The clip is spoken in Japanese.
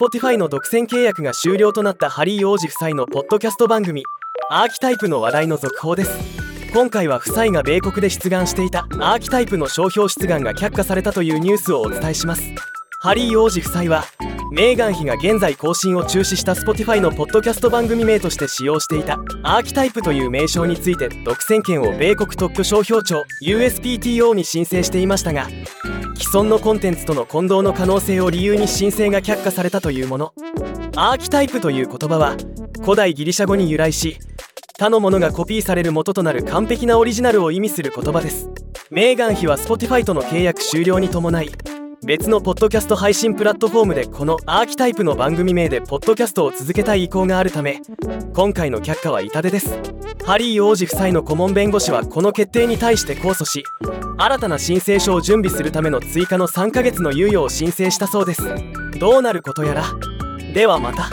Spotify の独占契約が終了となったハリー王子夫妻のポッドキャスト番組アーキタイプの話題の続報です。今回は夫妻が米国で出願していたアーキタイプの商標出願が却下されたというニュースをお伝えします。ハリー王子夫妻はメーガン妃が現在更新を中止した Spotify のポッドキャスト番組名として使用していたアーキタイプという名称について独占権を米国特許商標庁 USPTO に申請していましたが既存のコンテンツとの混同の可能性を理由に申請が却下されたというもの。アーキタイプという言葉は古代ギリシャ語に由来し他のものがコピーされる元となる完璧なオリジナルを意味する言葉です。メーガン妃は Spotify との契約終了に伴い別のポッドキャスト配信プラットフォームでこのアーキタイプの番組名でポッドキャストを続けたい意向があるため今回の却下は痛手です。ハリー王子夫妻の顧問弁護士はこの決定に対して控訴し新たな申請書を準備するための追加の3ヶ月の猶予を申請したそうです。どうなることやら。ではまた。